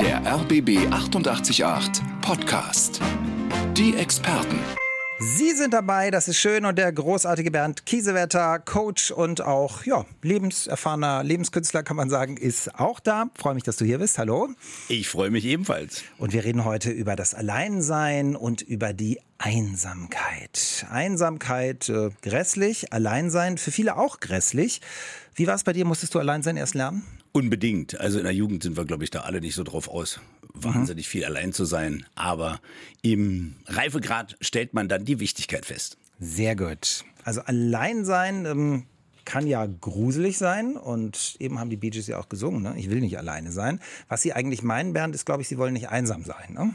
Der RBB 888 Podcast. Die Experten. Sie sind dabei, das ist schön. Und der großartige Bernd Kiesewetter, Coach und auch ja, lebenserfahrener Lebenskünstler, kann man sagen, ist auch da. Freue mich, dass du hier bist. Hallo. Ich freue mich ebenfalls. Und wir reden heute über das Alleinsein und über die Einsamkeit. Einsamkeit äh, grässlich, Alleinsein für viele auch grässlich. Wie war es bei dir? Musstest du Alleinsein erst lernen? Unbedingt. Also in der Jugend sind wir, glaube ich, da alle nicht so drauf aus, wahnsinnig viel allein zu sein. Aber im Reifegrad stellt man dann die Wichtigkeit fest. Sehr gut. Also allein sein ähm, kann ja gruselig sein und eben haben die Bee Gees ja auch gesungen, ne? ich will nicht alleine sein. Was sie eigentlich meinen, Bernd, ist, glaube ich, sie wollen nicht einsam sein. Ne?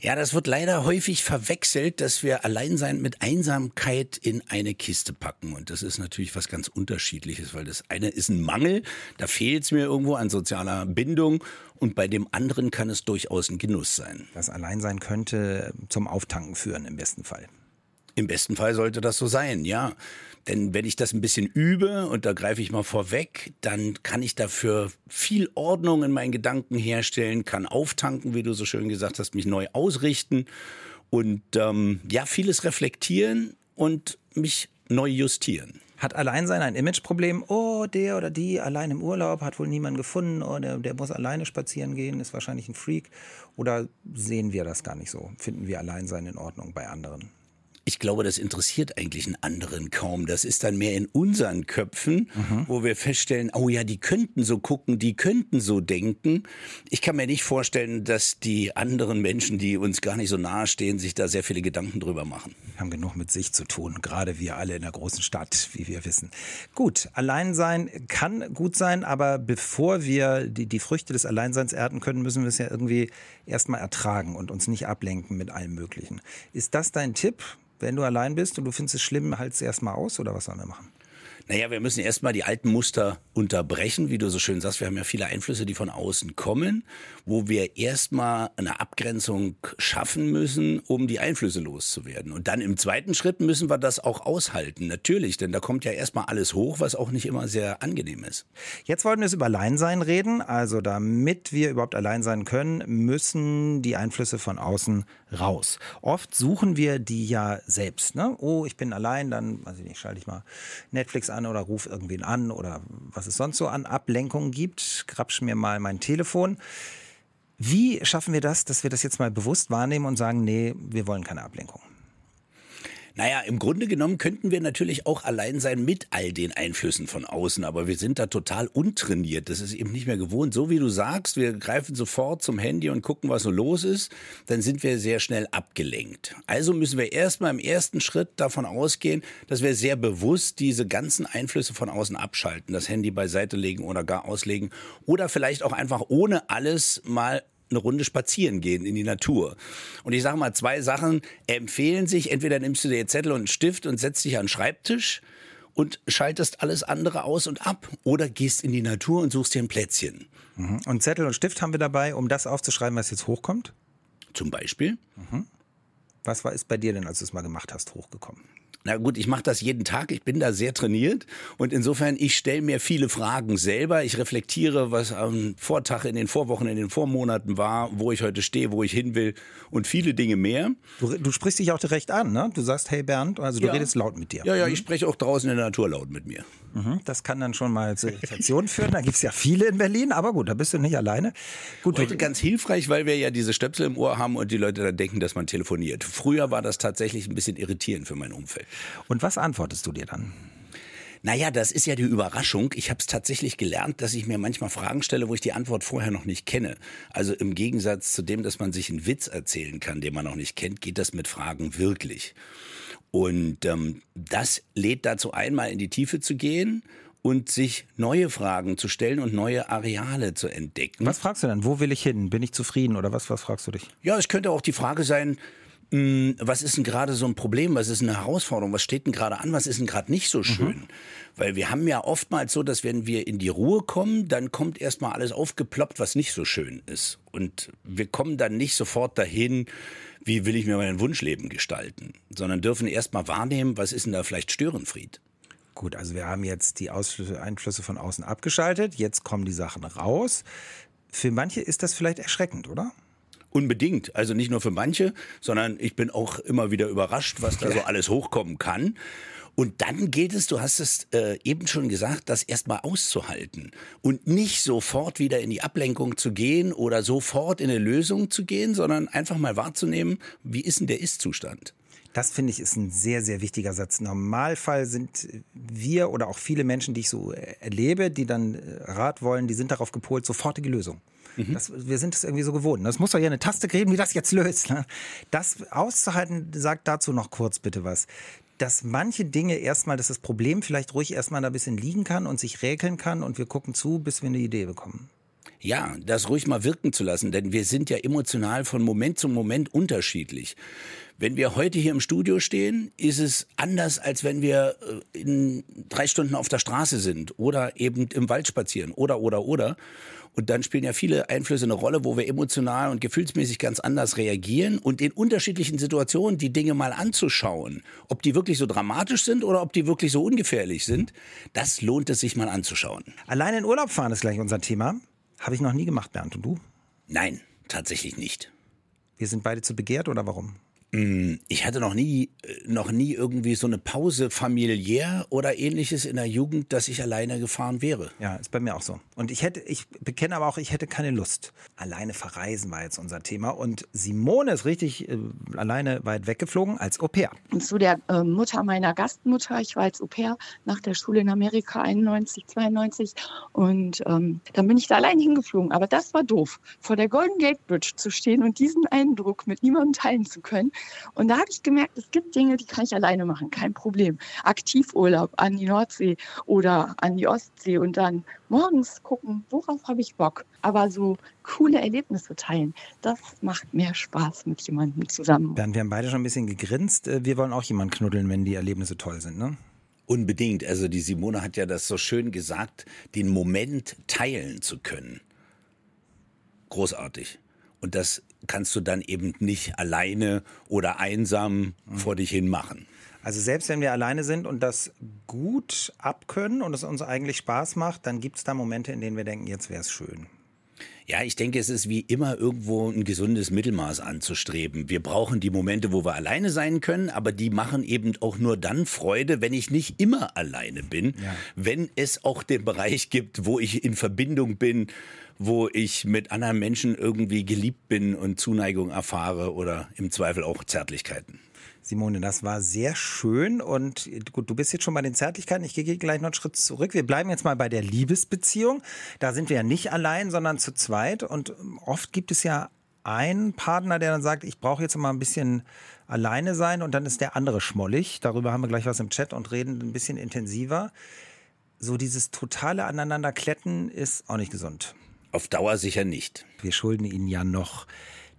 Ja, das wird leider häufig verwechselt, dass wir Alleinsein mit Einsamkeit in eine Kiste packen. Und das ist natürlich was ganz Unterschiedliches, weil das eine ist ein Mangel, da fehlt es mir irgendwo an sozialer Bindung. Und bei dem anderen kann es durchaus ein Genuss sein. Das Alleinsein könnte zum Auftanken führen, im besten Fall. Im besten Fall sollte das so sein, ja. Denn wenn ich das ein bisschen übe, und da greife ich mal vorweg, dann kann ich dafür viel Ordnung in meinen Gedanken herstellen, kann auftanken, wie du so schön gesagt hast, mich neu ausrichten und ähm, ja, vieles reflektieren und mich neu justieren. Hat Alleinsein ein Imageproblem? Oh, der oder die allein im Urlaub, hat wohl niemanden gefunden, oh, der, der muss alleine spazieren gehen, ist wahrscheinlich ein Freak. Oder sehen wir das gar nicht so? Finden wir Alleinsein in Ordnung bei anderen? Ich glaube, das interessiert eigentlich einen anderen kaum. Das ist dann mehr in unseren Köpfen, mhm. wo wir feststellen, oh ja, die könnten so gucken, die könnten so denken. Ich kann mir nicht vorstellen, dass die anderen Menschen, die uns gar nicht so nahe stehen, sich da sehr viele Gedanken drüber machen. Haben genug mit sich zu tun, gerade wir alle in der großen Stadt, wie wir wissen. Gut, Alleinsein kann gut sein, aber bevor wir die, die Früchte des Alleinseins ernten können, müssen wir es ja irgendwie erstmal ertragen und uns nicht ablenken mit allem Möglichen. Ist das dein Tipp? Wenn du allein bist und du findest es schlimm, halt es erstmal aus oder was sollen wir machen? Naja, wir müssen erstmal die alten Muster unterbrechen, wie du so schön sagst. Wir haben ja viele Einflüsse, die von außen kommen, wo wir erstmal eine Abgrenzung schaffen müssen, um die Einflüsse loszuwerden. Und dann im zweiten Schritt müssen wir das auch aushalten. Natürlich, denn da kommt ja erstmal alles hoch, was auch nicht immer sehr angenehm ist. Jetzt wollten wir es über Alleinsein reden. Also damit wir überhaupt allein sein können, müssen die Einflüsse von außen raus. Oft suchen wir die ja selbst. Ne? Oh, ich bin allein, dann, weiß ich nicht, schalte ich mal Netflix an an oder ruf irgendwen an oder was es sonst so an Ablenkungen gibt. Grabsch mir mal mein Telefon. Wie schaffen wir das, dass wir das jetzt mal bewusst wahrnehmen und sagen, nee, wir wollen keine Ablenkung? Naja, im Grunde genommen könnten wir natürlich auch allein sein mit all den Einflüssen von außen, aber wir sind da total untrainiert. Das ist eben nicht mehr gewohnt. So wie du sagst, wir greifen sofort zum Handy und gucken, was so los ist, dann sind wir sehr schnell abgelenkt. Also müssen wir erstmal im ersten Schritt davon ausgehen, dass wir sehr bewusst diese ganzen Einflüsse von außen abschalten, das Handy beiseite legen oder gar auslegen oder vielleicht auch einfach ohne alles mal eine Runde spazieren gehen in die Natur. Und ich sage mal, zwei Sachen empfehlen sich. Entweder nimmst du dir Zettel und einen Stift und setzt dich an den Schreibtisch und schaltest alles andere aus und ab. Oder gehst in die Natur und suchst dir ein Plätzchen. Mhm. Und Zettel und Stift haben wir dabei, um das aufzuschreiben, was jetzt hochkommt? Zum Beispiel. Mhm. Was war ist bei dir denn, als du es mal gemacht hast, hochgekommen? Na gut, ich mache das jeden Tag, ich bin da sehr trainiert und insofern, ich stelle mir viele Fragen selber. Ich reflektiere, was am Vortag, in den Vorwochen, in den Vormonaten war, wo ich heute stehe, wo ich hin will und viele Dinge mehr. Du, du sprichst dich auch direkt an, ne? Du sagst, hey Bernd, also du ja. redest laut mit dir. Ja, ja, mhm. ich spreche auch draußen in der Natur laut mit mir. Mhm. Das kann dann schon mal zu Irritationen führen. Da gibt's ja viele in Berlin, aber gut, da bist du nicht alleine. Gut, Heute ganz hilfreich, weil wir ja diese Stöpsel im Ohr haben und die Leute dann denken, dass man telefoniert. Früher war das tatsächlich ein bisschen irritierend für mein Umfeld. Und was antwortest du dir dann? Naja, das ist ja die Überraschung. Ich habe es tatsächlich gelernt, dass ich mir manchmal Fragen stelle, wo ich die Antwort vorher noch nicht kenne. Also im Gegensatz zu dem, dass man sich einen Witz erzählen kann, den man noch nicht kennt, geht das mit Fragen wirklich. Und ähm, das lädt dazu ein, mal in die Tiefe zu gehen und sich neue Fragen zu stellen und neue Areale zu entdecken. Was fragst du dann? Wo will ich hin? Bin ich zufrieden oder was, was fragst du dich? Ja, es könnte auch die Frage sein, was ist denn gerade so ein Problem? Was ist eine Herausforderung? Was steht denn gerade an? Was ist denn gerade nicht so schön? Mhm. Weil wir haben ja oftmals so, dass wenn wir in die Ruhe kommen, dann kommt erstmal alles aufgeploppt, was nicht so schön ist. Und wir kommen dann nicht sofort dahin, wie will ich mir mein Wunschleben gestalten, sondern dürfen erstmal wahrnehmen, was ist denn da vielleicht Störenfried? Gut, also wir haben jetzt die Ausflüsse, Einflüsse von außen abgeschaltet. Jetzt kommen die Sachen raus. für manche ist das vielleicht erschreckend, oder? Unbedingt. Also nicht nur für manche, sondern ich bin auch immer wieder überrascht, was da so alles hochkommen kann. Und dann gilt es, du hast es äh, eben schon gesagt, das erstmal auszuhalten und nicht sofort wieder in die Ablenkung zu gehen oder sofort in eine Lösung zu gehen, sondern einfach mal wahrzunehmen, wie ist denn der Ist-Zustand? Das finde ich ist ein sehr, sehr wichtiger Satz. Normalfall sind wir oder auch viele Menschen, die ich so erlebe, die dann äh, Rat wollen, die sind darauf gepolt, sofortige Lösung. Mhm. Das, wir sind es irgendwie so gewohnt. Das muss doch ja eine Taste kriegen, wie das jetzt löst. Ne? Das auszuhalten, sagt dazu noch kurz bitte was dass manche Dinge erstmal, dass das Problem vielleicht ruhig erstmal da ein bisschen liegen kann und sich räkeln kann und wir gucken zu, bis wir eine Idee bekommen. Ja, das ruhig mal wirken zu lassen, denn wir sind ja emotional von Moment zu Moment unterschiedlich. Wenn wir heute hier im Studio stehen, ist es anders, als wenn wir äh, in drei Stunden auf der Straße sind oder eben im Wald spazieren oder, oder, oder. Und dann spielen ja viele Einflüsse eine Rolle, wo wir emotional und gefühlsmäßig ganz anders reagieren und in unterschiedlichen Situationen die Dinge mal anzuschauen, ob die wirklich so dramatisch sind oder ob die wirklich so ungefährlich sind, das lohnt es sich mal anzuschauen. Allein in Urlaub fahren ist gleich unser Thema. Habe ich noch nie gemacht, Bernd. Und du? Nein, tatsächlich nicht. Wir sind beide zu begehrt oder warum? Mm, ich hatte noch nie, äh, noch nie irgendwie so eine Pause familiär oder ähnliches in der Jugend, dass ich alleine gefahren wäre. Ja, ist bei mir auch so. Und ich hätte, ich bekenne aber auch, ich hätte keine Lust. Alleine verreisen war jetzt unser Thema. Und Simone ist richtig äh, alleine weit weggeflogen als Au pair. Und zu der äh, Mutter meiner Gastmutter. Ich war als Au pair nach der Schule in Amerika 91, 92. Und ähm, dann bin ich da allein hingeflogen. Aber das war doof, vor der Golden Gate Bridge zu stehen und diesen Eindruck mit niemandem teilen zu können. Und da habe ich gemerkt, es gibt Dinge, die kann ich alleine machen, kein Problem. Aktivurlaub an die Nordsee oder an die Ostsee und dann morgens gucken, worauf habe ich Bock. Aber so coole Erlebnisse teilen, das macht mehr Spaß mit jemandem zusammen. Bernd, wir haben beide schon ein bisschen gegrinst. Äh, wir wollen auch jemanden knuddeln, wenn die Erlebnisse toll sind, ne? Unbedingt. Also die Simone hat ja das so schön gesagt, den Moment teilen zu können. Großartig. Und das kannst du dann eben nicht alleine oder einsam mhm. vor dich hin machen. Also selbst wenn wir alleine sind und das gut abkönnen und es uns eigentlich Spaß macht, dann gibt es da Momente, in denen wir denken, jetzt wäre es schön. Ja, ich denke, es ist wie immer irgendwo ein gesundes Mittelmaß anzustreben. Wir brauchen die Momente, wo wir alleine sein können, aber die machen eben auch nur dann Freude, wenn ich nicht immer alleine bin, ja. wenn es auch den Bereich gibt, wo ich in Verbindung bin, wo ich mit anderen Menschen irgendwie geliebt bin und Zuneigung erfahre oder im Zweifel auch Zärtlichkeiten. Simone, das war sehr schön und gut, du bist jetzt schon bei den Zärtlichkeiten. Ich gehe gleich noch einen Schritt zurück. Wir bleiben jetzt mal bei der Liebesbeziehung. Da sind wir ja nicht allein, sondern zu zweit und oft gibt es ja einen Partner, der dann sagt, ich brauche jetzt mal ein bisschen alleine sein und dann ist der andere schmollig. Darüber haben wir gleich was im Chat und reden ein bisschen intensiver. So dieses totale Aneinanderkletten ist auch nicht gesund. Auf Dauer sicher nicht. Wir schulden Ihnen ja noch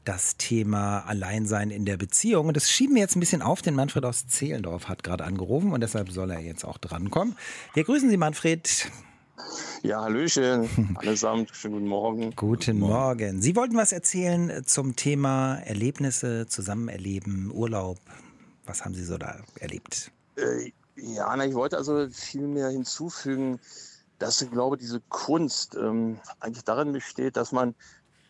das Thema Alleinsein in der Beziehung. Und das schieben wir jetzt ein bisschen auf, denn Manfred aus Zehlendorf hat gerade angerufen und deshalb soll er jetzt auch drankommen. Wir grüßen Sie, Manfred. Ja, Hallöchen, allesamt, schönen guten Morgen. Guten Morgen. Sie wollten was erzählen zum Thema Erlebnisse, Zusammenerleben, Urlaub. Was haben Sie so da erlebt? Äh, ja, na, ich wollte also viel mehr hinzufügen, dass ich glaube, diese Kunst ähm, eigentlich darin besteht, dass man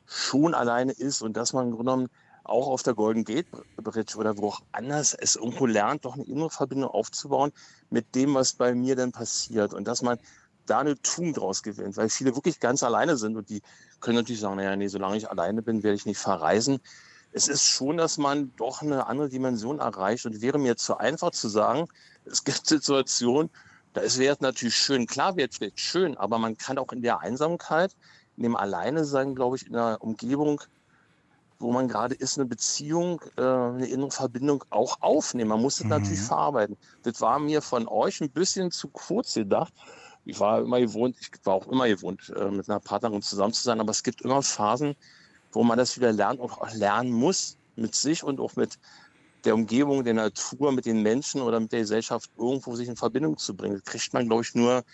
schon alleine ist und dass man im Grunde genommen auch auf der Golden Gate Bridge oder wo auch anders es irgendwo lernt, doch eine innere Verbindung aufzubauen mit dem, was bei mir dann passiert und dass man da eine Tugend draus gewinnt, weil viele wirklich ganz alleine sind und die können natürlich sagen, naja, nee, solange ich alleine bin, werde ich nicht verreisen. Es ist schon, dass man doch eine andere Dimension erreicht und wäre mir zu einfach zu sagen, es gibt Situationen, da wäre es natürlich schön, klar wäre es schön, aber man kann auch in der Einsamkeit in dem Alleine sein, glaube ich, in einer Umgebung, wo man gerade ist, eine Beziehung, äh, eine innere Verbindung auch aufnehmen. Man muss das mhm. natürlich verarbeiten. Das war mir von euch ein bisschen zu kurz gedacht. Ich war immer gewohnt, ich war auch immer gewohnt, äh, mit einer Partnerin zusammen zu sein, aber es gibt immer Phasen, wo man das wieder lernt und auch lernen muss, mit sich und auch mit der Umgebung, der Natur, mit den Menschen oder mit der Gesellschaft irgendwo sich in Verbindung zu bringen. Das kriegt man, glaube ich, nur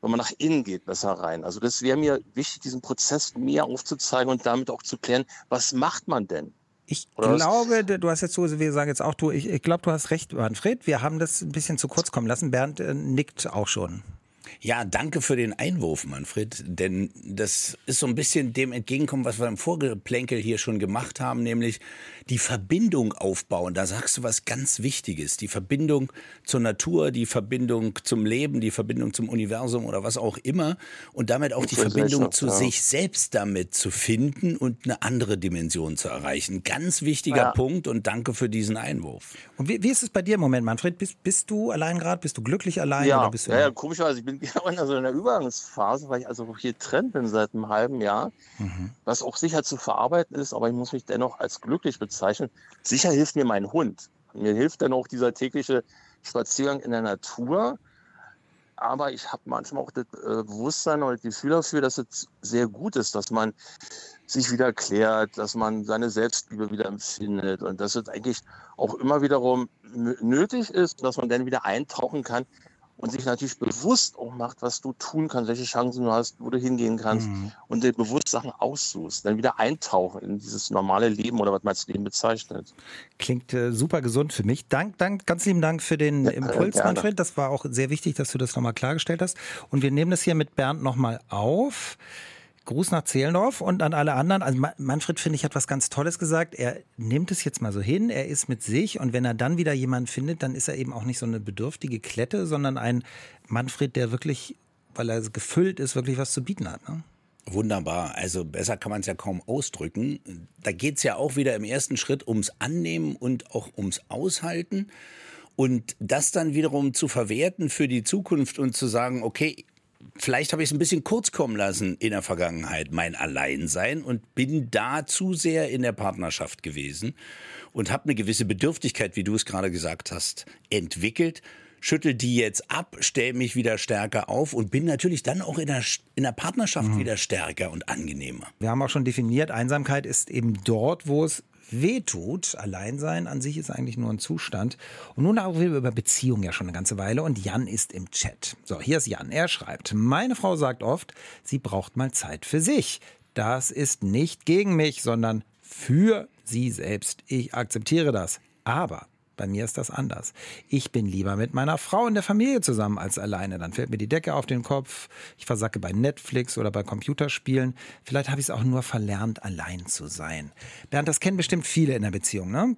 wenn man nach innen geht, besser rein. Also das wäre mir wichtig, diesen Prozess mehr aufzuzeigen und damit auch zu klären, was macht man denn? Ich Oder glaube, was? du hast jetzt so, wir sagen jetzt auch du, ich, ich glaube, du hast recht, Manfred. Wir haben das ein bisschen zu kurz kommen lassen. Bernd äh, nickt auch schon. Ja, danke für den Einwurf, Manfred, denn das ist so ein bisschen dem entgegenkommen, was wir im Vorgeplänkel hier schon gemacht haben, nämlich die Verbindung aufbauen. Da sagst du was ganz Wichtiges. Die Verbindung zur Natur, die Verbindung zum Leben, die Verbindung zum Universum oder was auch immer. Und damit auch die Verbindung zu ja. sich selbst damit zu finden und eine andere Dimension zu erreichen. Ganz wichtiger ja. Punkt und danke für diesen Einwurf. Und wie, wie ist es bei dir im Moment, Manfred? Bist, bist du allein gerade? Bist du glücklich allein? Ja, oder bist du ja, ja komischerweise. Ich bin genau in so einer Übergangsphase, weil ich also hier getrennt bin seit einem halben Jahr. Mhm. Was auch sicher zu verarbeiten ist, aber ich muss mich dennoch als glücklich bezeichnen. Sicher hilft mir mein Hund. Mir hilft dann auch dieser tägliche Spaziergang in der Natur. Aber ich habe manchmal auch das äh, Bewusstsein oder das Gefühl dafür, dass es sehr gut ist, dass man sich wieder klärt, dass man seine Selbstliebe wieder empfindet und dass es eigentlich auch immer wiederum nötig ist, dass man dann wieder eintauchen kann und sich natürlich bewusst auch macht, was du tun kannst, welche Chancen du hast, wo du hingehen kannst mhm. und dir bewusst Sachen aussuchst, dann wieder eintauchen in dieses normale Leben oder was man als Leben bezeichnet. Klingt äh, super gesund für mich. Dank, dank, ganz lieben Dank für den ja, Impuls. Manfred. Das war auch sehr wichtig, dass du das nochmal klargestellt hast. Und wir nehmen das hier mit Bernd nochmal auf. Gruß nach Zehlendorf und an alle anderen. Also Manfred, finde ich, hat was ganz Tolles gesagt. Er nimmt es jetzt mal so hin, er ist mit sich und wenn er dann wieder jemanden findet, dann ist er eben auch nicht so eine bedürftige Klette, sondern ein Manfred, der wirklich, weil er gefüllt ist, wirklich was zu bieten hat. Ne? Wunderbar. Also besser kann man es ja kaum ausdrücken. Da geht es ja auch wieder im ersten Schritt ums Annehmen und auch ums Aushalten. Und das dann wiederum zu verwerten für die Zukunft und zu sagen, okay, vielleicht habe ich es ein bisschen kurz kommen lassen in der Vergangenheit, mein Alleinsein und bin da zu sehr in der Partnerschaft gewesen und habe eine gewisse Bedürftigkeit, wie du es gerade gesagt hast, entwickelt. Schüttel die jetzt ab, stelle mich wieder stärker auf und bin natürlich dann auch in der, in der Partnerschaft mhm. wieder stärker und angenehmer. Wir haben auch schon definiert, Einsamkeit ist eben dort, wo es wehtut. Alleinsein an sich ist eigentlich nur ein Zustand. Und nun auch wir über Beziehungen ja schon eine ganze Weile und Jan ist im Chat. So, hier ist Jan. Er schreibt, meine Frau sagt oft, sie braucht mal Zeit für sich. Das ist nicht gegen mich, sondern für sie selbst. Ich akzeptiere das. Aber bei mir ist das anders. Ich bin lieber mit meiner Frau in der Familie zusammen als alleine. Dann fällt mir die Decke auf den Kopf. Ich versacke bei Netflix oder bei Computerspielen. Vielleicht habe ich es auch nur verlernt, allein zu sein. Bernd, das kennen bestimmt viele in der Beziehung. Ne?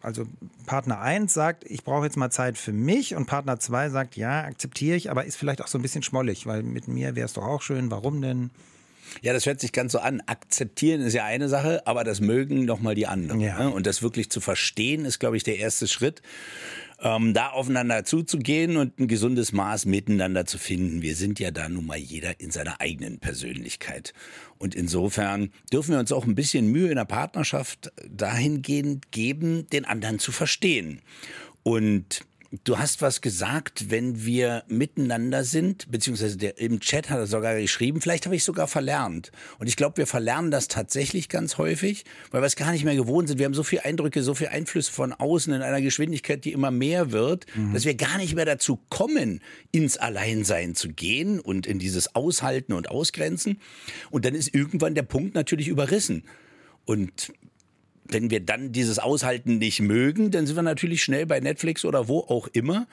Also Partner 1 sagt, ich brauche jetzt mal Zeit für mich. Und Partner 2 sagt, ja, akzeptiere ich, aber ist vielleicht auch so ein bisschen schmollig, weil mit mir wäre es doch auch schön. Warum denn? Ja, das hört sich ganz so an. Akzeptieren ist ja eine Sache, aber das mögen nochmal die anderen. Ja. Ne? Und das wirklich zu verstehen, ist, glaube ich, der erste Schritt. Ähm, da aufeinander zuzugehen und ein gesundes Maß miteinander zu finden. Wir sind ja da nun mal jeder in seiner eigenen Persönlichkeit. Und insofern dürfen wir uns auch ein bisschen Mühe in der Partnerschaft dahingehend geben, den anderen zu verstehen. Und Du hast was gesagt, wenn wir miteinander sind, beziehungsweise der, im Chat hat er sogar geschrieben, vielleicht habe ich sogar verlernt. Und ich glaube, wir verlernen das tatsächlich ganz häufig, weil wir es gar nicht mehr gewohnt sind. Wir haben so viele Eindrücke, so viele Einflüsse von außen in einer Geschwindigkeit, die immer mehr wird, mhm. dass wir gar nicht mehr dazu kommen, ins Alleinsein zu gehen und in dieses Aushalten und Ausgrenzen. Und dann ist irgendwann der Punkt natürlich überrissen. Und wenn wir dann dieses Aushalten nicht mögen, dann sind wir natürlich schnell bei Netflix oder wo auch immer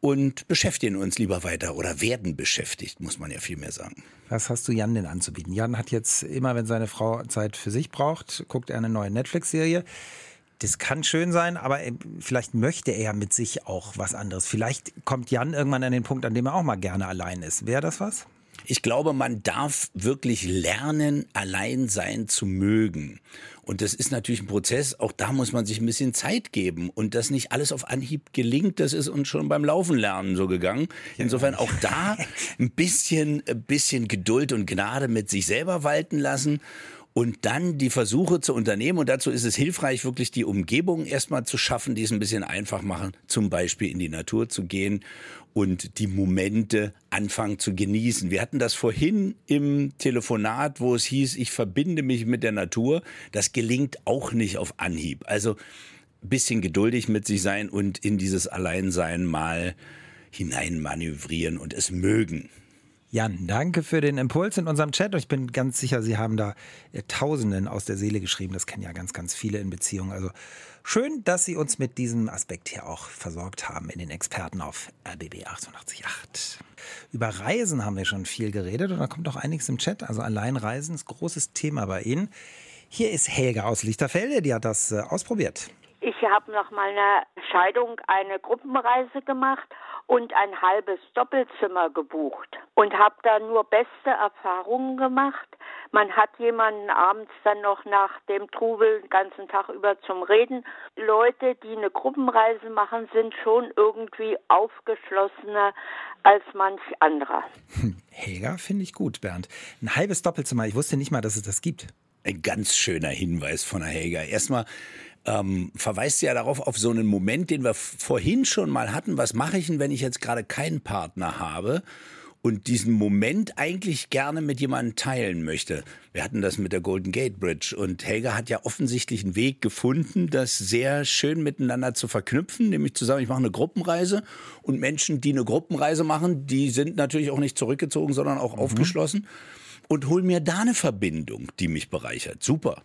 und beschäftigen uns lieber weiter oder werden beschäftigt, muss man ja viel mehr sagen. Was hast du Jan denn anzubieten? Jan hat jetzt immer, wenn seine Frau Zeit für sich braucht, guckt er eine neue Netflix-Serie. Das kann schön sein, aber vielleicht möchte er mit sich auch was anderes. Vielleicht kommt Jan irgendwann an den Punkt, an dem er auch mal gerne allein ist. Wäre das was? Ich glaube, man darf wirklich lernen, allein sein zu mögen. Und das ist natürlich ein Prozess, auch da muss man sich ein bisschen Zeit geben. Und dass nicht alles auf Anhieb gelingt, das ist uns schon beim Laufen lernen so gegangen. Insofern auch da ein bisschen, ein bisschen Geduld und Gnade mit sich selber walten lassen und dann die Versuche zu unternehmen. Und dazu ist es hilfreich, wirklich die Umgebung erstmal zu schaffen, die es ein bisschen einfach machen, zum Beispiel in die Natur zu gehen und die Momente anfangen zu genießen. Wir hatten das vorhin im Telefonat, wo es hieß, ich verbinde mich mit der Natur. Das gelingt auch nicht auf Anhieb. Also bisschen geduldig mit sich sein und in dieses Alleinsein mal hineinmanövrieren und es mögen. Jan, danke für den Impuls in unserem Chat. Ich bin ganz sicher, Sie haben da äh, Tausenden aus der Seele geschrieben. Das kennen ja ganz, ganz viele in Beziehungen. Also schön, dass Sie uns mit diesem Aspekt hier auch versorgt haben in den Experten auf RBB 888. Über Reisen haben wir schon viel geredet und da kommt auch einiges im Chat. Also Alleinreisen ist großes Thema bei Ihnen. Hier ist Helga aus Lichterfelde, die hat das äh, ausprobiert. Ich habe nach meiner Scheidung eine Gruppenreise gemacht und ein halbes Doppelzimmer gebucht und habe da nur beste Erfahrungen gemacht. Man hat jemanden abends dann noch nach dem Trubel den ganzen Tag über zum Reden. Leute, die eine Gruppenreise machen, sind schon irgendwie aufgeschlossener als manch anderer. Helga finde ich gut, Bernd. Ein halbes Doppelzimmer. Ich wusste nicht mal, dass es das gibt. Ein ganz schöner Hinweis von der Helga. Erstmal ähm, verweist ja darauf auf so einen Moment, den wir vorhin schon mal hatten. Was mache ich denn, wenn ich jetzt gerade keinen Partner habe? und diesen Moment eigentlich gerne mit jemandem teilen möchte. Wir hatten das mit der Golden Gate Bridge und Helga hat ja offensichtlich einen Weg gefunden, das sehr schön miteinander zu verknüpfen, nämlich zusammen, ich mache eine Gruppenreise und Menschen, die eine Gruppenreise machen, die sind natürlich auch nicht zurückgezogen, sondern auch mhm. aufgeschlossen und hol mir da eine Verbindung, die mich bereichert. Super.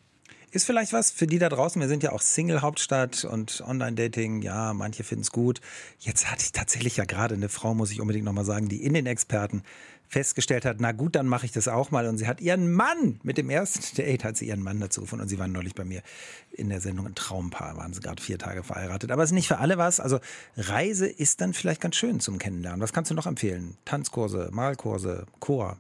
Ist vielleicht was für die da draußen. Wir sind ja auch Single-Hauptstadt und Online-Dating. Ja, manche finden es gut. Jetzt hatte ich tatsächlich ja gerade eine Frau, muss ich unbedingt nochmal sagen, die in den Experten festgestellt hat, na gut, dann mache ich das auch mal. Und sie hat ihren Mann, mit dem ersten Date hat sie ihren Mann dazu gefunden. Und sie waren neulich bei mir in der Sendung ein Traumpaar, waren sie gerade vier Tage verheiratet. Aber es ist nicht für alle was. Also Reise ist dann vielleicht ganz schön zum Kennenlernen. Was kannst du noch empfehlen? Tanzkurse, Malkurse, Chor,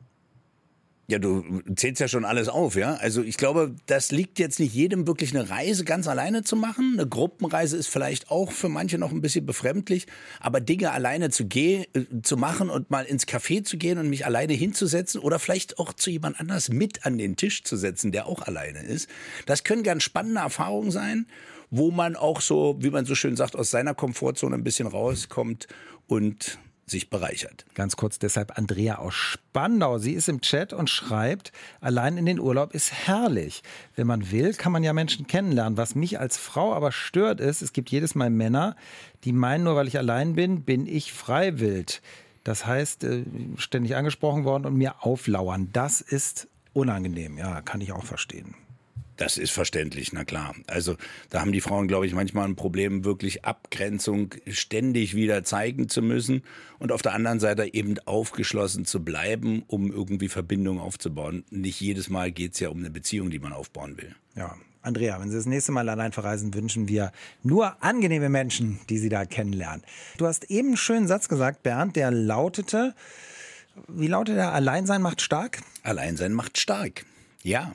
ja, du zählst ja schon alles auf, ja. Also ich glaube, das liegt jetzt nicht jedem wirklich eine Reise ganz alleine zu machen. Eine Gruppenreise ist vielleicht auch für manche noch ein bisschen befremdlich, aber Dinge alleine zu gehen, äh, zu machen und mal ins Café zu gehen und mich alleine hinzusetzen oder vielleicht auch zu jemand anders mit an den Tisch zu setzen, der auch alleine ist. Das können ganz spannende Erfahrungen sein, wo man auch so, wie man so schön sagt, aus seiner Komfortzone ein bisschen rauskommt und sich bereichert. Ganz kurz deshalb Andrea aus Spandau. Sie ist im Chat und schreibt, allein in den Urlaub ist herrlich. Wenn man will, kann man ja Menschen kennenlernen. Was mich als Frau aber stört ist, es gibt jedes Mal Männer, die meinen, nur weil ich allein bin, bin ich freiwillig. Das heißt, äh, ständig angesprochen worden und mir auflauern. Das ist unangenehm. Ja, kann ich auch verstehen. Das ist verständlich, na klar. Also da haben die Frauen, glaube ich, manchmal ein Problem, wirklich Abgrenzung ständig wieder zeigen zu müssen und auf der anderen Seite eben aufgeschlossen zu bleiben, um irgendwie Verbindungen aufzubauen. Nicht jedes Mal geht es ja um eine Beziehung, die man aufbauen will. Ja. Andrea, wenn Sie das nächste Mal allein verreisen, wünschen wir nur angenehme Menschen, die Sie da kennenlernen. Du hast eben einen schönen Satz gesagt, Bernd, der lautete, wie lautet der? Alleinsein macht stark? Alleinsein macht stark. Ja,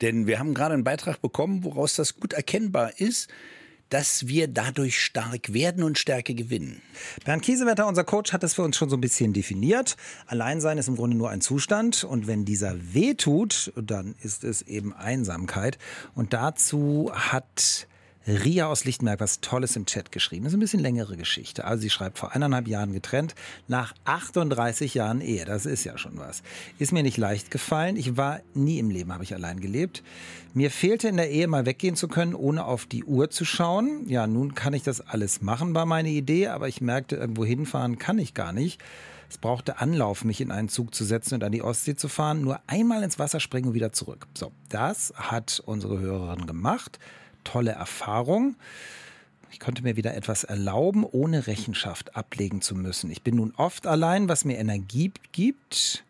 denn wir haben gerade einen Beitrag bekommen, woraus das gut erkennbar ist, dass wir dadurch stark werden und Stärke gewinnen. Bernd Kiesewetter, unser Coach, hat das für uns schon so ein bisschen definiert. Alleinsein ist im Grunde nur ein Zustand und wenn dieser weh tut, dann ist es eben Einsamkeit. Und dazu hat Ria aus Lichtenberg was Tolles im Chat geschrieben. Das ist ein bisschen längere Geschichte. Also sie schreibt, vor eineinhalb Jahren getrennt, nach 38 Jahren Ehe. Das ist ja schon was. Ist mir nicht leicht gefallen. Ich war nie im Leben, habe ich allein gelebt. Mir fehlte in der Ehe mal weggehen zu können, ohne auf die Uhr zu schauen. Ja, nun kann ich das alles machen, war meine Idee, aber ich merkte, irgendwo hinfahren kann ich gar nicht. Es brauchte Anlauf, mich in einen Zug zu setzen und an die Ostsee zu fahren, nur einmal ins Wasser springen und wieder zurück. So, das hat unsere Hörerin gemacht tolle Erfahrung. Ich konnte mir wieder etwas erlauben, ohne Rechenschaft ablegen zu müssen. Ich bin nun oft allein, was mir Energie gibt.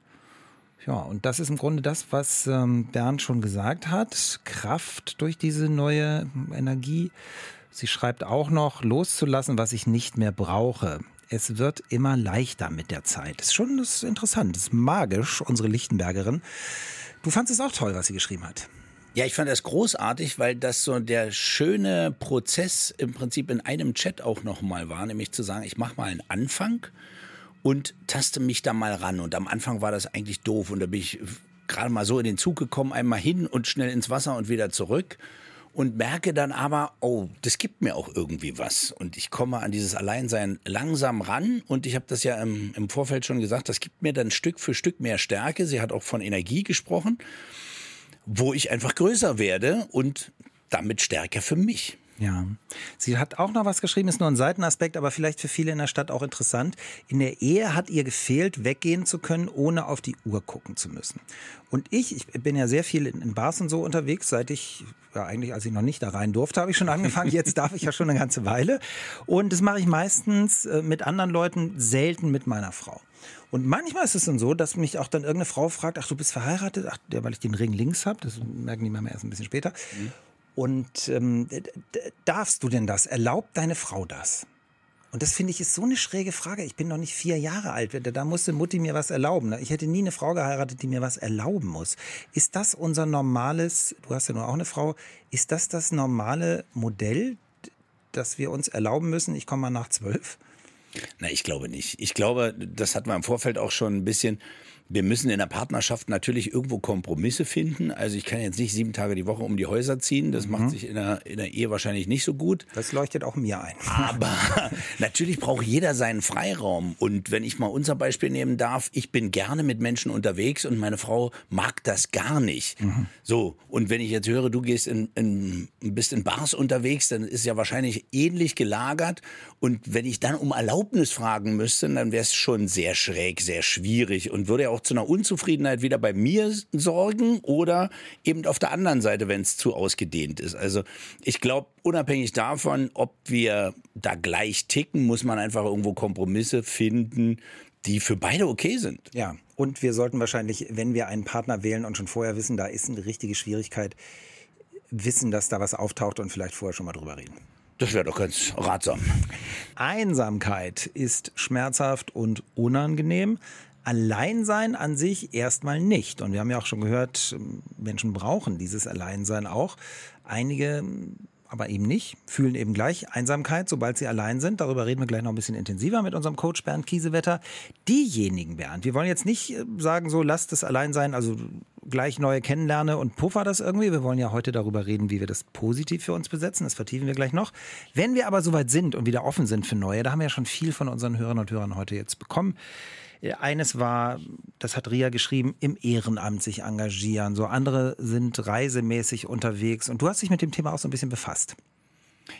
Ja, und das ist im Grunde das, was ähm, Bernd schon gesagt hat. Kraft durch diese neue Energie. Sie schreibt auch noch, loszulassen, was ich nicht mehr brauche. Es wird immer leichter mit der Zeit. Ist schon das ist interessant, das ist magisch, unsere Lichtenbergerin. Du fandest es auch toll, was sie geschrieben hat. Ja, ich fand das großartig, weil das so der schöne Prozess im Prinzip in einem Chat auch nochmal war, nämlich zu sagen, ich mache mal einen Anfang und taste mich da mal ran. Und am Anfang war das eigentlich doof und da bin ich gerade mal so in den Zug gekommen, einmal hin und schnell ins Wasser und wieder zurück und merke dann aber, oh, das gibt mir auch irgendwie was. Und ich komme an dieses Alleinsein langsam ran. Und ich habe das ja im, im Vorfeld schon gesagt, das gibt mir dann Stück für Stück mehr Stärke. Sie hat auch von Energie gesprochen wo ich einfach größer werde und damit stärker für mich. Ja. Sie hat auch noch was geschrieben, ist nur ein Seitenaspekt, aber vielleicht für viele in der Stadt auch interessant. In der Ehe hat ihr gefehlt, weggehen zu können, ohne auf die Uhr gucken zu müssen. Und ich, ich bin ja sehr viel in Bars und so unterwegs, seit ich, ja eigentlich als ich noch nicht da rein durfte, habe ich schon angefangen. Jetzt darf ich ja schon eine ganze Weile. Und das mache ich meistens äh, mit anderen Leuten, selten mit meiner Frau. Und manchmal ist es dann so, dass mich auch dann irgendeine Frau fragt, ach, du bist verheiratet? Ach, weil ich den Ring links habe, das merken die Mama erst ein bisschen später. Mhm. Und ähm, darfst du denn das? Erlaubt deine Frau das? Und das finde ich ist so eine schräge Frage. Ich bin noch nicht vier Jahre alt. Da musste Mutti mir was erlauben. Ich hätte nie eine Frau geheiratet, die mir was erlauben muss. Ist das unser normales, du hast ja nur auch eine Frau, ist das das normale Modell, dass wir uns erlauben müssen, ich komme mal nach zwölf? Na, ich glaube nicht. Ich glaube, das hatten wir im Vorfeld auch schon ein bisschen wir müssen in der Partnerschaft natürlich irgendwo Kompromisse finden. Also ich kann jetzt nicht sieben Tage die Woche um die Häuser ziehen. Das mhm. macht sich in der, in der Ehe wahrscheinlich nicht so gut. Das leuchtet auch mir ein. Aber natürlich braucht jeder seinen Freiraum. Und wenn ich mal unser Beispiel nehmen darf, ich bin gerne mit Menschen unterwegs und meine Frau mag das gar nicht. Mhm. So, und wenn ich jetzt höre, du gehst in, in, bist in Bars unterwegs, dann ist ja wahrscheinlich ähnlich gelagert. Und wenn ich dann um Erlaubnis fragen müsste, dann wäre es schon sehr schräg, sehr schwierig und würde ja auch zu einer Unzufriedenheit wieder bei mir sorgen oder eben auf der anderen Seite, wenn es zu ausgedehnt ist. Also ich glaube, unabhängig davon, ob wir da gleich ticken, muss man einfach irgendwo Kompromisse finden, die für beide okay sind. Ja, und wir sollten wahrscheinlich, wenn wir einen Partner wählen und schon vorher wissen, da ist eine richtige Schwierigkeit, wissen, dass da was auftaucht und vielleicht vorher schon mal drüber reden. Das wäre doch ganz ratsam. Einsamkeit ist schmerzhaft und unangenehm. Alleinsein an sich erstmal nicht. Und wir haben ja auch schon gehört, Menschen brauchen dieses Alleinsein auch. Einige aber eben nicht, fühlen eben gleich Einsamkeit, sobald sie allein sind. Darüber reden wir gleich noch ein bisschen intensiver mit unserem Coach Bernd Kiesewetter. Diejenigen, Bernd, wir wollen jetzt nicht äh, sagen, so lasst es allein sein, also gleich neue kennenlerne und puffer das irgendwie. Wir wollen ja heute darüber reden, wie wir das positiv für uns besetzen. Das vertiefen wir gleich noch. Wenn wir aber soweit sind und wieder offen sind für neue, da haben wir ja schon viel von unseren Hörern und Hörern heute jetzt bekommen eines war, das hat Ria geschrieben, im Ehrenamt sich engagieren. So andere sind reisemäßig unterwegs. Und du hast dich mit dem Thema auch so ein bisschen befasst.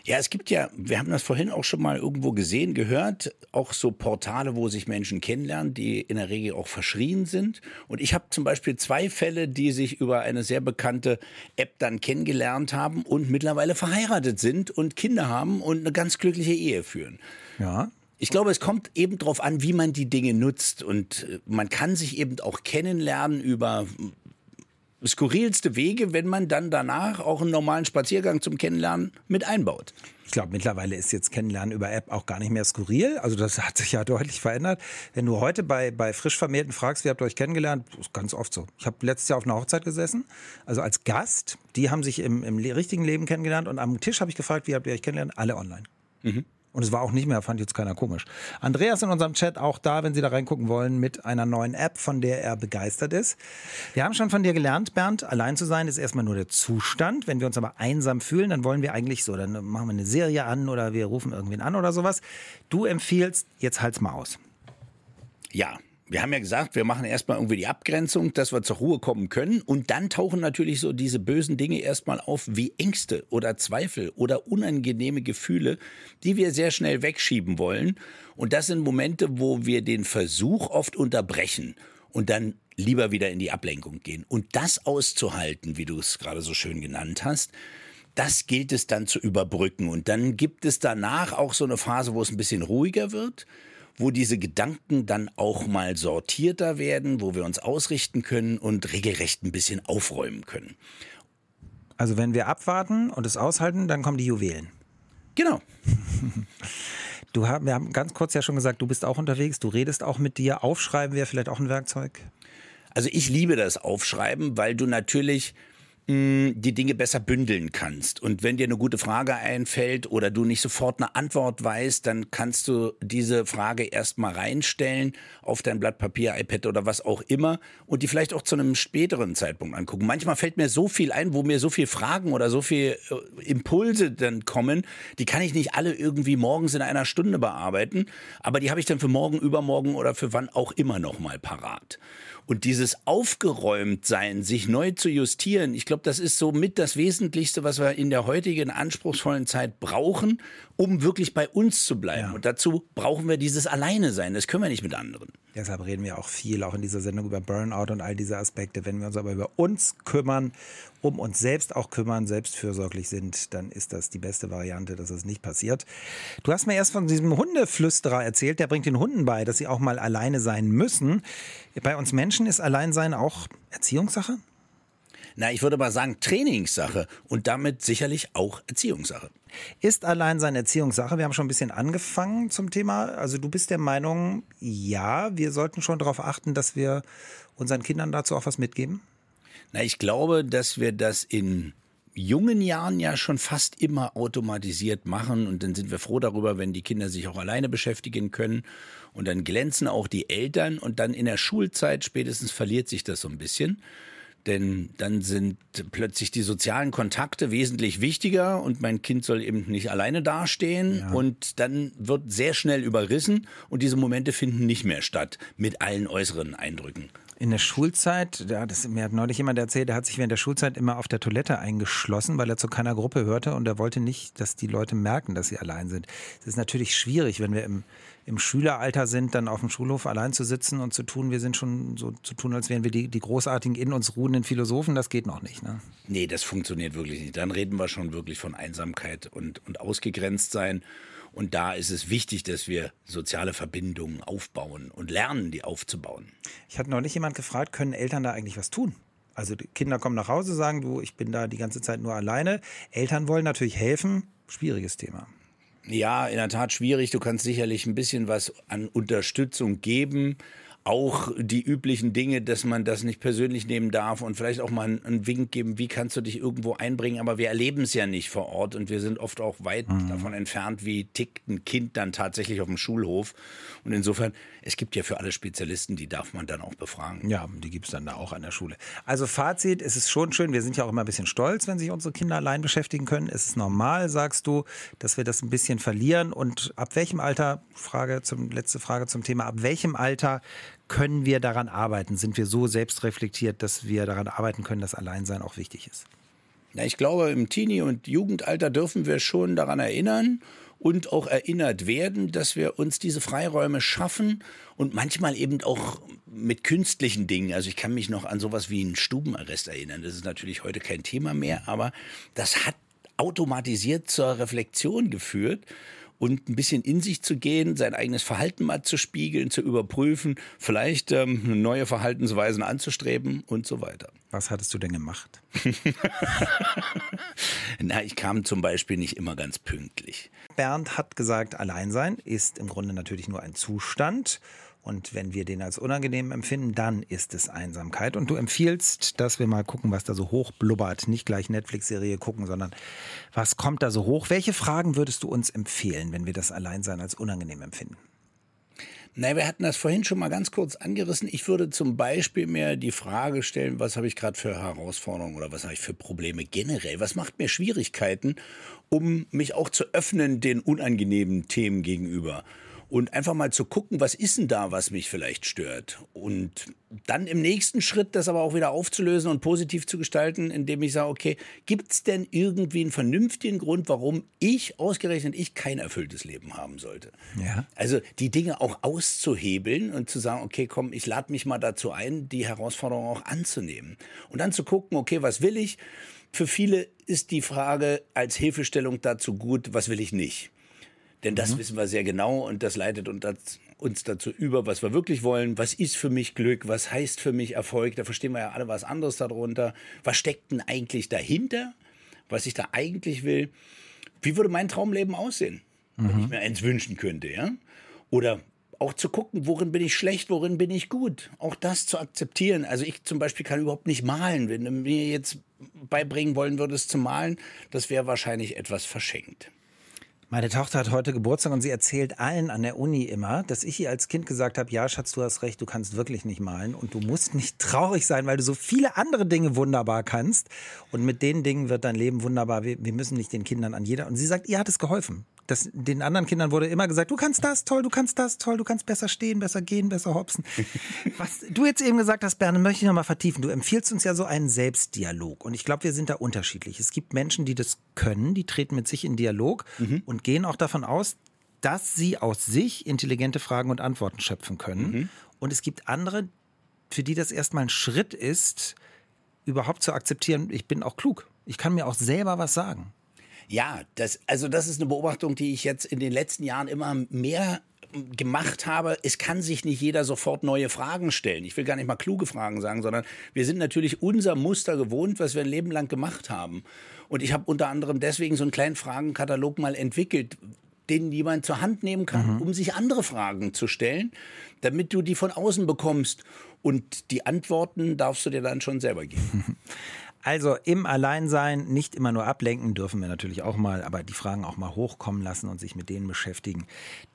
Ja, es gibt ja, wir haben das vorhin auch schon mal irgendwo gesehen, gehört, auch so Portale, wo sich Menschen kennenlernen, die in der Regel auch verschrien sind. Und ich habe zum Beispiel zwei Fälle, die sich über eine sehr bekannte App dann kennengelernt haben und mittlerweile verheiratet sind und Kinder haben und eine ganz glückliche Ehe führen. Ja. Ich glaube, es kommt eben darauf an, wie man die Dinge nutzt. Und äh, man kann sich eben auch kennenlernen über äh, skurrilste Wege, wenn man dann danach auch einen normalen Spaziergang zum Kennenlernen mit einbaut. Ich glaube, mittlerweile ist jetzt Kennenlernen über App auch gar nicht mehr skurril. Also das hat sich ja deutlich verändert. Wenn du heute bei, bei frisch Vermählten fragst, wie habt ihr euch kennengelernt, ist ganz oft so. Ich habe letztes Jahr auf einer Hochzeit gesessen, also als Gast. Die haben sich im, im richtigen Leben kennengelernt und am Tisch habe ich gefragt, wie habt ihr euch kennengelernt? Alle online. Mhm. Und es war auch nicht mehr, fand jetzt keiner komisch. Andreas in unserem Chat auch da, wenn Sie da reingucken wollen, mit einer neuen App, von der er begeistert ist. Wir haben schon von dir gelernt, Bernd, allein zu sein ist erstmal nur der Zustand. Wenn wir uns aber einsam fühlen, dann wollen wir eigentlich so, dann machen wir eine Serie an oder wir rufen irgendwen an oder sowas. Du empfiehlst, jetzt halt's mal aus. Ja, wir haben ja gesagt, wir machen erstmal irgendwie die Abgrenzung, dass wir zur Ruhe kommen können. Und dann tauchen natürlich so diese bösen Dinge erstmal auf wie Ängste oder Zweifel oder unangenehme Gefühle, die wir sehr schnell wegschieben wollen. Und das sind Momente, wo wir den Versuch oft unterbrechen und dann lieber wieder in die Ablenkung gehen. Und das auszuhalten, wie du es gerade so schön genannt hast, das gilt es dann zu überbrücken. Und dann gibt es danach auch so eine Phase, wo es ein bisschen ruhiger wird wo diese Gedanken dann auch mal sortierter werden, wo wir uns ausrichten können und regelrecht ein bisschen aufräumen können. Also wenn wir abwarten und es aushalten, dann kommen die Juwelen. Genau. Du haben, wir haben ganz kurz ja schon gesagt, du bist auch unterwegs, du redest auch mit dir. Aufschreiben wäre vielleicht auch ein Werkzeug? Also ich liebe das Aufschreiben, weil du natürlich die Dinge besser bündeln kannst. Und wenn dir eine gute Frage einfällt oder du nicht sofort eine Antwort weißt, dann kannst du diese Frage erstmal reinstellen auf dein Blatt Papier, iPad oder was auch immer und die vielleicht auch zu einem späteren Zeitpunkt angucken. Manchmal fällt mir so viel ein, wo mir so viel Fragen oder so viel äh, Impulse dann kommen, die kann ich nicht alle irgendwie morgens in einer Stunde bearbeiten, aber die habe ich dann für morgen, übermorgen oder für wann auch immer noch mal parat. Und dieses Aufgeräumtsein, sich neu zu justieren, ich glaube, das ist so mit das Wesentlichste, was wir in der heutigen anspruchsvollen Zeit brauchen, um wirklich bei uns zu bleiben. Ja. Und dazu brauchen wir dieses Alleine sein. Das können wir nicht mit anderen. Deshalb reden wir auch viel, auch in dieser Sendung über Burnout und all diese Aspekte. Wenn wir uns aber über uns kümmern, um uns selbst auch kümmern, selbstfürsorglich sind, dann ist das die beste Variante, dass das nicht passiert. Du hast mir erst von diesem Hundeflüsterer erzählt, der bringt den Hunden bei, dass sie auch mal alleine sein müssen. Bei uns Menschen ist Alleinsein auch Erziehungssache? Na, ich würde mal sagen Trainingssache und damit sicherlich auch Erziehungssache. Ist Alleinsein Erziehungssache? Wir haben schon ein bisschen angefangen zum Thema. Also du bist der Meinung, ja, wir sollten schon darauf achten, dass wir unseren Kindern dazu auch was mitgeben? Na, ich glaube, dass wir das in jungen Jahren ja schon fast immer automatisiert machen und dann sind wir froh darüber, wenn die Kinder sich auch alleine beschäftigen können und dann glänzen auch die Eltern und dann in der Schulzeit spätestens verliert sich das so ein bisschen. Denn dann sind plötzlich die sozialen Kontakte wesentlich wichtiger und mein Kind soll eben nicht alleine dastehen. Ja. Und dann wird sehr schnell überrissen und diese Momente finden nicht mehr statt mit allen äußeren Eindrücken. In der Schulzeit, ja, das, mir hat neulich jemand erzählt, der hat sich während der Schulzeit immer auf der Toilette eingeschlossen, weil er zu keiner Gruppe hörte und er wollte nicht, dass die Leute merken, dass sie allein sind. Es ist natürlich schwierig, wenn wir im, im Schüleralter sind, dann auf dem Schulhof allein zu sitzen und zu tun, wir sind schon so zu tun, als wären wir die, die großartigen in uns ruhenden Philosophen, das geht noch nicht. Ne? Nee, das funktioniert wirklich nicht. Dann reden wir schon wirklich von Einsamkeit und, und ausgegrenzt sein. Und da ist es wichtig, dass wir soziale Verbindungen aufbauen und lernen, die aufzubauen. Ich hatte neulich jemand gefragt, können Eltern da eigentlich was tun? Also die Kinder kommen nach Hause, sagen du, ich bin da die ganze Zeit nur alleine. Eltern wollen natürlich helfen. Schwieriges Thema. Ja, in der Tat schwierig. Du kannst sicherlich ein bisschen was an Unterstützung geben auch die üblichen Dinge, dass man das nicht persönlich nehmen darf und vielleicht auch mal einen Wink geben, wie kannst du dich irgendwo einbringen. Aber wir erleben es ja nicht vor Ort und wir sind oft auch weit mhm. davon entfernt, wie tickt ein Kind dann tatsächlich auf dem Schulhof. Und insofern, es gibt ja für alle Spezialisten, die darf man dann auch befragen. Ja, die gibt es dann da auch an der Schule. Also Fazit, es ist schon schön, wir sind ja auch immer ein bisschen stolz, wenn sich unsere Kinder allein beschäftigen können. Es ist normal, sagst du, dass wir das ein bisschen verlieren. Und ab welchem Alter, Frage zum, letzte Frage zum Thema, ab welchem Alter können wir daran arbeiten? Sind wir so selbstreflektiert, dass wir daran arbeiten können, dass Alleinsein auch wichtig ist? Ja, ich glaube, im Teenie- und Jugendalter dürfen wir schon daran erinnern und auch erinnert werden, dass wir uns diese Freiräume schaffen und manchmal eben auch mit künstlichen Dingen. Also ich kann mich noch an sowas wie einen Stubenarrest erinnern. Das ist natürlich heute kein Thema mehr, aber das hat automatisiert zur Reflexion geführt und ein bisschen in sich zu gehen, sein eigenes Verhalten mal zu spiegeln, zu überprüfen, vielleicht ähm, neue Verhaltensweisen anzustreben und so weiter. Was hattest du denn gemacht? Na, ich kam zum Beispiel nicht immer ganz pünktlich. Bernd hat gesagt, Alleinsein ist im Grunde natürlich nur ein Zustand und wenn wir den als unangenehm empfinden, dann ist es Einsamkeit. Und du empfiehlst, dass wir mal gucken, was da so hoch blubbert. Nicht gleich Netflix-Serie gucken, sondern was kommt da so hoch? Welche Fragen würdest du uns empfehlen, wenn wir das Alleinsein als unangenehm empfinden? Naja, wir hatten das vorhin schon mal ganz kurz angerissen. Ich würde zum Beispiel mir die Frage stellen, was habe ich gerade für Herausforderungen oder was habe ich für Probleme generell? Was macht mir Schwierigkeiten, um mich auch zu öffnen den unangenehmen Themen gegenüber? Und einfach mal zu gucken, was ist denn da, was mich vielleicht stört. Und dann im nächsten Schritt das aber auch wieder aufzulösen und positiv zu gestalten, indem ich sage, okay, gibt es denn irgendwie einen vernünftigen Grund, warum ich, ausgerechnet ich, kein erfülltes Leben haben sollte? Ja. Also die Dinge auch auszuhebeln und zu sagen, okay, komm, ich lade mich mal dazu ein, die Herausforderung auch anzunehmen. Und dann zu gucken, okay, was will ich? Für viele ist die Frage als Hilfestellung dazu gut, was will ich nicht? Denn das mhm. wissen wir sehr genau und das leitet uns dazu über, was wir wirklich wollen. Was ist für mich Glück? Was heißt für mich Erfolg? Da verstehen wir ja alle was anderes darunter. Was steckt denn eigentlich dahinter? Was ich da eigentlich will? Wie würde mein Traumleben aussehen, mhm. wenn ich mir eins wünschen könnte, ja? Oder auch zu gucken, worin bin ich schlecht, worin bin ich gut. Auch das zu akzeptieren. Also ich zum Beispiel kann überhaupt nicht malen. Wenn du mir jetzt beibringen wollen würdest zu malen, das wäre wahrscheinlich etwas verschenkt. Meine Tochter hat heute Geburtstag und sie erzählt allen an der Uni immer, dass ich ihr als Kind gesagt habe, ja, Schatz, du hast recht, du kannst wirklich nicht malen und du musst nicht traurig sein, weil du so viele andere Dinge wunderbar kannst und mit den Dingen wird dein Leben wunderbar. Wir, wir müssen nicht den Kindern an jeder und sie sagt, ihr hat es geholfen. Das, den anderen Kindern wurde immer gesagt, du kannst das toll, du kannst das toll, du kannst besser stehen, besser gehen, besser hopsen. Was du jetzt eben gesagt hast, Berne, möchte ich nochmal vertiefen. Du empfiehlst uns ja so einen Selbstdialog. Und ich glaube, wir sind da unterschiedlich. Es gibt Menschen, die das können, die treten mit sich in Dialog mhm. und gehen auch davon aus, dass sie aus sich intelligente Fragen und Antworten schöpfen können. Mhm. Und es gibt andere, für die das erstmal ein Schritt ist, überhaupt zu akzeptieren, ich bin auch klug. Ich kann mir auch selber was sagen. Ja, das, also das ist eine Beobachtung, die ich jetzt in den letzten Jahren immer mehr gemacht habe, es kann sich nicht jeder sofort neue Fragen stellen. Ich will gar nicht mal kluge Fragen sagen, sondern wir sind natürlich unser Muster gewohnt, was wir ein Leben lang gemacht haben. Und ich habe unter anderem deswegen so einen kleinen Fragenkatalog mal entwickelt, den jemand zur Hand nehmen kann, mhm. um sich andere Fragen zu stellen, damit du die von außen bekommst. Und die Antworten darfst du dir dann schon selber geben. Also im Alleinsein nicht immer nur ablenken, dürfen wir natürlich auch mal, aber die Fragen auch mal hochkommen lassen und sich mit denen beschäftigen.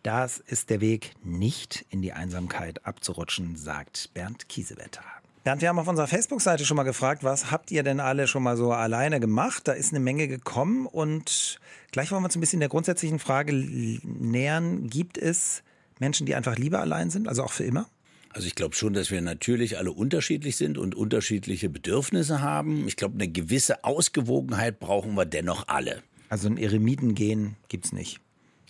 Das ist der Weg, nicht in die Einsamkeit abzurutschen, sagt Bernd Kiesewetter. Bernd, wir haben auf unserer Facebook-Seite schon mal gefragt, was habt ihr denn alle schon mal so alleine gemacht? Da ist eine Menge gekommen und gleich wollen wir uns ein bisschen der grundsätzlichen Frage nähern. Gibt es Menschen, die einfach lieber allein sind, also auch für immer? Also ich glaube schon, dass wir natürlich alle unterschiedlich sind und unterschiedliche Bedürfnisse haben. Ich glaube, eine gewisse Ausgewogenheit brauchen wir dennoch alle. Also ein Eremiten-Gen gibt es nicht.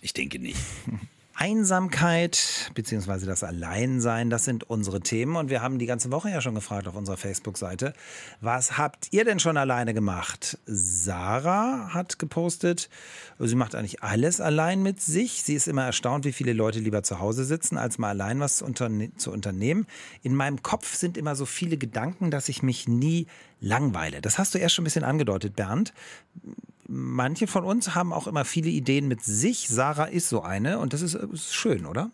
Ich denke nicht. Einsamkeit beziehungsweise das Alleinsein, das sind unsere Themen. Und wir haben die ganze Woche ja schon gefragt auf unserer Facebook-Seite, was habt ihr denn schon alleine gemacht? Sarah hat gepostet, sie macht eigentlich alles allein mit sich. Sie ist immer erstaunt, wie viele Leute lieber zu Hause sitzen, als mal allein was zu, unterne zu unternehmen. In meinem Kopf sind immer so viele Gedanken, dass ich mich nie langweile. Das hast du erst schon ein bisschen angedeutet, Bernd manche von uns haben auch immer viele Ideen mit sich. Sarah ist so eine und das ist, ist schön, oder?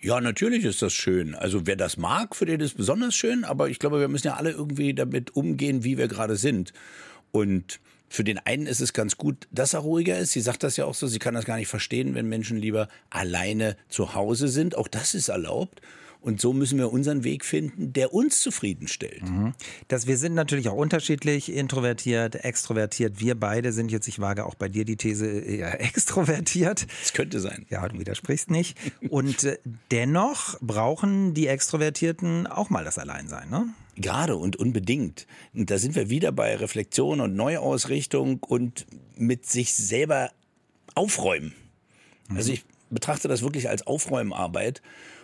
Ja, natürlich ist das schön. Also wer das mag, für den ist es besonders schön, aber ich glaube, wir müssen ja alle irgendwie damit umgehen, wie wir gerade sind. Und für den einen ist es ganz gut, dass er ruhiger ist. Sie sagt das ja auch so, sie kann das gar nicht verstehen, wenn Menschen lieber alleine zu Hause sind. Auch das ist erlaubt. Und so müssen wir unseren Weg finden, der uns zufriedenstellt. Mhm. Das, wir sind natürlich auch unterschiedlich, introvertiert, extrovertiert. Wir beide sind jetzt, ich wage auch bei dir die These, eher extrovertiert. Das könnte sein. Ja, du widersprichst nicht. Und äh, dennoch brauchen die Extrovertierten auch mal das Alleinsein, ne? Gerade und unbedingt. Und da sind wir wieder bei Reflexion und Neuausrichtung und mit sich selber aufräumen. Mhm. Also ich betrachte das wirklich als Aufräumarbeit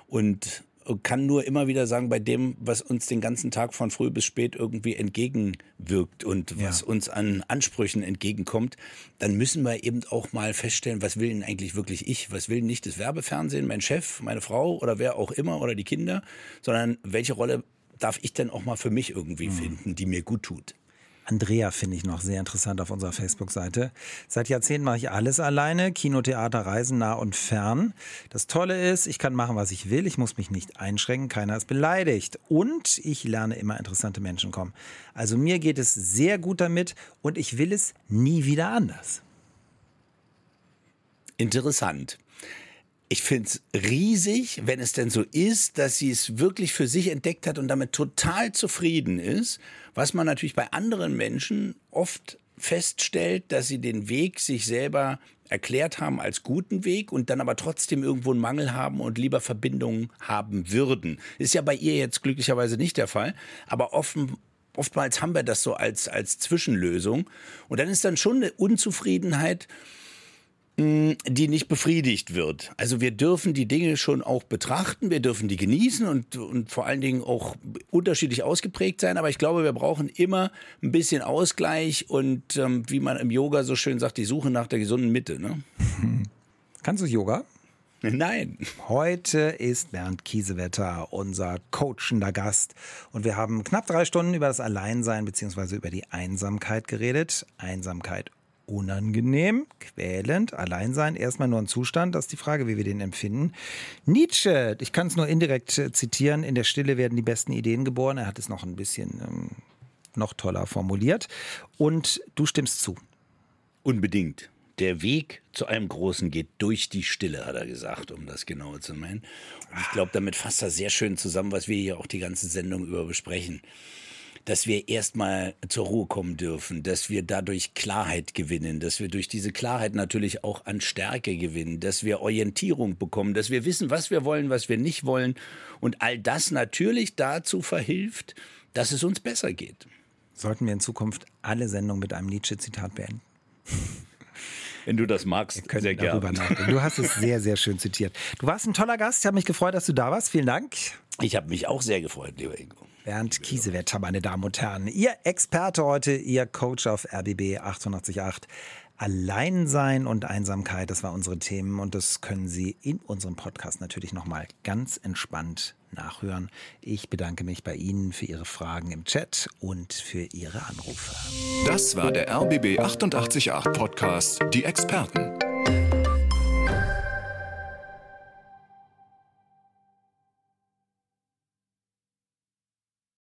und kann nur immer wieder sagen, bei dem, was uns den ganzen Tag von früh bis spät irgendwie entgegenwirkt und was ja. uns an Ansprüchen entgegenkommt, dann müssen wir eben auch mal feststellen, was will denn eigentlich wirklich ich? Was will nicht das Werbefernsehen, mein Chef, meine Frau oder wer auch immer oder die Kinder, sondern welche Rolle darf ich denn auch mal für mich irgendwie mhm. finden, die mir gut tut? Andrea finde ich noch sehr interessant auf unserer Facebook-Seite. Seit Jahrzehnten mache ich alles alleine. Kino, Theater, Reisen nah und fern. Das Tolle ist, ich kann machen, was ich will. Ich muss mich nicht einschränken. Keiner ist beleidigt. Und ich lerne immer interessante Menschen kommen. Also mir geht es sehr gut damit und ich will es nie wieder anders. Interessant ich finde es riesig, wenn es denn so ist, dass sie es wirklich für sich entdeckt hat und damit total zufrieden ist, was man natürlich bei anderen Menschen oft feststellt, dass sie den Weg sich selber erklärt haben als guten Weg und dann aber trotzdem irgendwo einen Mangel haben und lieber Verbindungen haben würden. Ist ja bei ihr jetzt glücklicherweise nicht der Fall, aber offen, oftmals haben wir das so als, als Zwischenlösung. Und dann ist dann schon eine Unzufriedenheit, die nicht befriedigt wird. Also wir dürfen die Dinge schon auch betrachten, wir dürfen die genießen und, und vor allen Dingen auch unterschiedlich ausgeprägt sein. Aber ich glaube, wir brauchen immer ein bisschen Ausgleich und ähm, wie man im Yoga so schön sagt, die Suche nach der gesunden Mitte. Ne? Kannst du Yoga? Nein. Heute ist Bernd Kiesewetter unser coachender Gast und wir haben knapp drei Stunden über das Alleinsein bzw. über die Einsamkeit geredet. Einsamkeit unangenehm, quälend, allein sein, erstmal nur ein Zustand, das ist die Frage, wie wir den empfinden. Nietzsche, ich kann es nur indirekt äh, zitieren, in der Stille werden die besten Ideen geboren, er hat es noch ein bisschen ähm, noch toller formuliert und du stimmst zu. Unbedingt. Der Weg zu einem Großen geht durch die Stille, hat er gesagt, um das genauer zu meinen. Und ich glaube, damit fasst er sehr schön zusammen, was wir hier auch die ganze Sendung über besprechen. Dass wir erstmal zur Ruhe kommen dürfen, dass wir dadurch Klarheit gewinnen, dass wir durch diese Klarheit natürlich auch an Stärke gewinnen, dass wir Orientierung bekommen, dass wir wissen, was wir wollen, was wir nicht wollen und all das natürlich dazu verhilft, dass es uns besser geht. Sollten wir in Zukunft alle Sendungen mit einem Nietzsche-Zitat beenden? Wenn du das magst, Wir sehr gerne. Du hast es sehr, sehr schön zitiert. Du warst ein toller Gast. Ich habe mich gefreut, dass du da warst. Vielen Dank. Ich habe mich auch sehr gefreut, lieber Ingo. Bernd Kiesewetter, meine Damen und Herren. Ihr Experte heute, Ihr Coach auf RBB 888. Alleinsein und Einsamkeit, das waren unsere Themen und das können Sie in unserem Podcast natürlich nochmal ganz entspannt nachhören. Ich bedanke mich bei Ihnen für Ihre Fragen im Chat und für Ihre Anrufe. Das war der RBB 888 Podcast, die Experten.